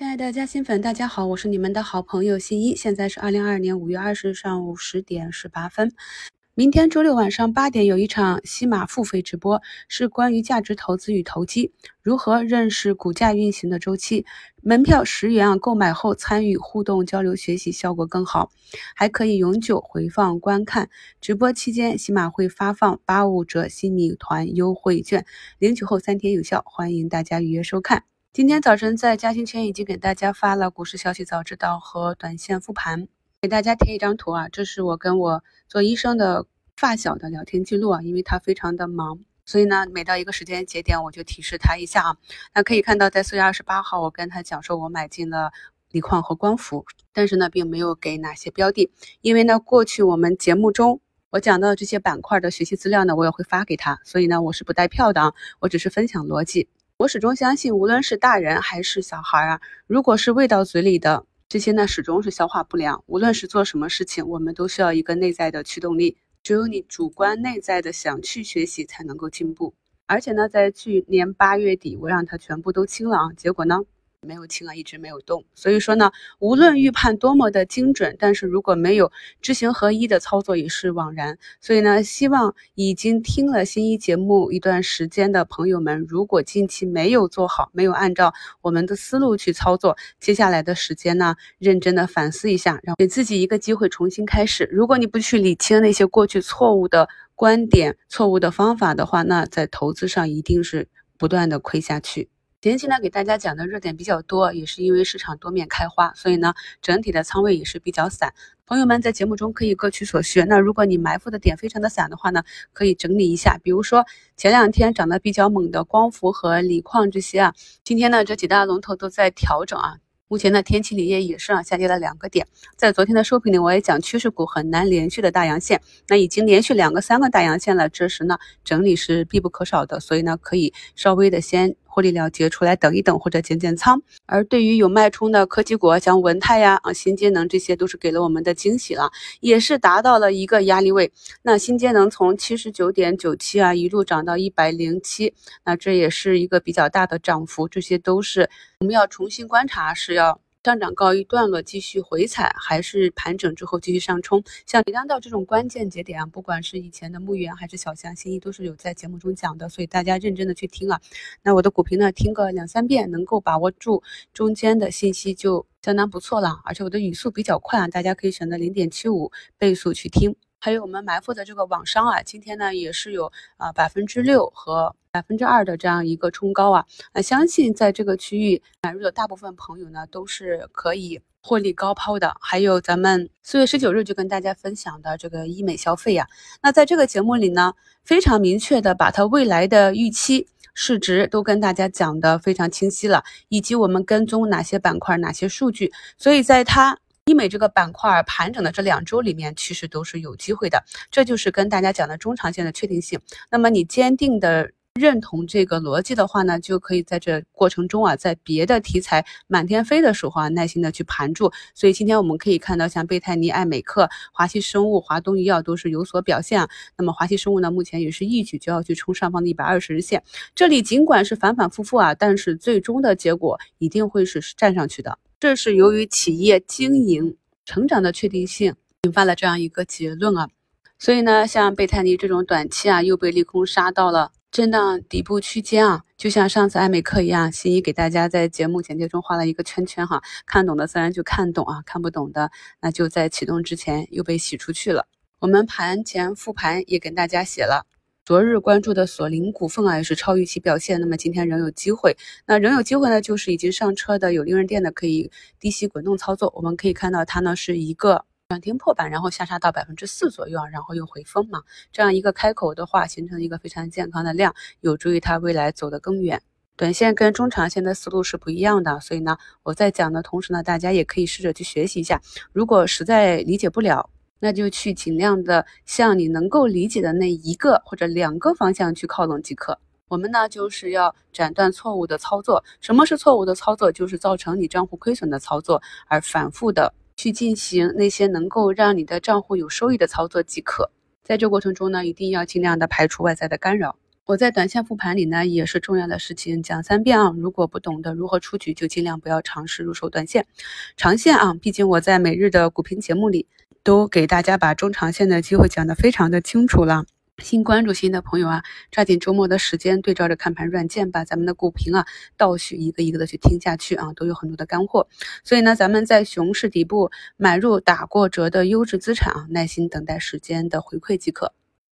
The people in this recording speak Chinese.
亲爱的嘉兴粉，大家好，我是你们的好朋友新一。现在是二零二二年五月二十日上午十点十八分。明天周六晚上八点有一场西马付费直播，是关于价值投资与投机，如何认识股价运行的周期。门票十元啊，购买后参与互动交流学习效果更好，还可以永久回放观看。直播期间，喜马会发放八五折新米团优惠券，领取后三天有效，欢迎大家预约收看。今天早晨在嘉兴圈已经给大家发了股市消息早知道和短线复盘，给大家贴一张图啊，这是我跟我做医生的发小的聊天记录啊，因为他非常的忙，所以呢，每到一个时间节点我就提示他一下啊。那可以看到，在四月二十八号，我跟他讲说，我买进了锂矿和光伏，但是呢，并没有给哪些标的，因为呢，过去我们节目中我讲到的这些板块的学习资料呢，我也会发给他，所以呢，我是不带票的啊，我只是分享逻辑。我始终相信，无论是大人还是小孩啊，如果是喂到嘴里的这些呢，始终是消化不良。无论是做什么事情，我们都需要一个内在的驱动力。只有你主观内在的想去学习，才能够进步。而且呢，在去年八月底，我让他全部都清了啊，结果呢？没有清啊，一直没有动。所以说呢，无论预判多么的精准，但是如果没有知行合一的操作，也是枉然。所以呢，希望已经听了新一节目一段时间的朋友们，如果近期没有做好，没有按照我们的思路去操作，接下来的时间呢，认真的反思一下，让给自己一个机会重新开始。如果你不去理清那些过去错误的观点、错误的方法的话，那在投资上一定是不断的亏下去。前期呢，给大家讲的热点比较多，也是因为市场多面开花，所以呢，整体的仓位也是比较散。朋友们在节目中可以各取所需。那如果你埋伏的点非常的散的话呢，可以整理一下。比如说前两天涨得比较猛的光伏和锂矿这些啊，今天呢这几大龙头都在调整啊。目前呢，天齐锂业也是啊下跌了两个点。在昨天的收评里，我也讲趋势股很难连续的大阳线，那已经连续两个、三个大阳线了，这时呢整理是必不可少的，所以呢可以稍微的先。获利了结出来等一等或者减减仓，而对于有脉冲的科技股，像文泰呀、啊新节能，这些都是给了我们的惊喜了，也是达到了一个压力位。那新节能从七十九点九七啊一路涨到一百零七，那这也是一个比较大的涨幅，这些都是我们要重新观察，是要。上涨告一段落，继续回踩，还是盘整之后继续上冲？像李当道这种关键节点啊，不管是以前的牧原还是小象、新一，都是有在节目中讲的，所以大家认真的去听啊。那我的股评呢，听个两三遍，能够把握住中间的信息就相当不错了。而且我的语速比较快啊，大家可以选择零点七五倍速去听。还有我们埋伏的这个网商啊，今天呢也是有啊百分之六和百分之二的这样一个冲高啊，那相信在这个区域买入的大部分朋友呢都是可以获利高抛的。还有咱们四月十九日就跟大家分享的这个医美消费呀，那在这个节目里呢，非常明确的把它未来的预期市值都跟大家讲的非常清晰了，以及我们跟踪哪些板块、哪些数据，所以在它。医美这个板块盘整的这两周里面，其实都是有机会的，这就是跟大家讲的中长线的确定性。那么你坚定的认同这个逻辑的话呢，就可以在这过程中啊，在别的题材满天飞的时候啊，耐心的去盘住。所以今天我们可以看到，像贝泰尼、爱美克、华西生物、华东医药都是有所表现啊。那么华西生物呢，目前也是一举就要去冲上方的一百二十日线。这里尽管是反反复复啊，但是最终的结果一定会是站上去的。这是由于企业经营成长的确定性引发了这样一个结论啊，所以呢，像贝泰尼这种短期啊又被利空杀到了震荡底部区间啊，就像上次艾美克一样，新一给大家在节目简介中画了一个圈圈哈，看懂的自然就看懂啊，看不懂的那就在启动之前又被洗出去了。我们盘前复盘也跟大家写了。昨日关注的索林股份啊，也是超预期表现。那么今天仍有机会，那仍有机会呢，就是已经上车的有利润店的可以低吸滚动操作。我们可以看到它呢是一个涨停破板，然后下杀到百分之四左右啊，然后又回封嘛，这样一个开口的话，形成一个非常健康的量，有助于它未来走得更远。短线跟中长线的思路是不一样的，所以呢，我在讲的同时呢，大家也可以试着去学习一下。如果实在理解不了，那就去尽量的向你能够理解的那一个或者两个方向去靠拢即可。我们呢就是要斩断错误的操作。什么是错误的操作？就是造成你账户亏损的操作，而反复的去进行那些能够让你的账户有收益的操作即可。在这过程中呢，一定要尽量的排除外在的干扰。我在短线复盘里呢，也是重要的事情讲三遍啊。如果不懂得如何出局，就尽量不要尝试入手短线、长线啊。毕竟我在每日的股评节目里，都给大家把中长线的机会讲得非常的清楚了。新关注新的朋友啊，抓紧周末的时间，对照着看盘软件，把咱们的股评啊倒序一个一个的去听下去啊，都有很多的干货。所以呢，咱们在熊市底部买入打过折的优质资产啊，耐心等待时间的回馈即可。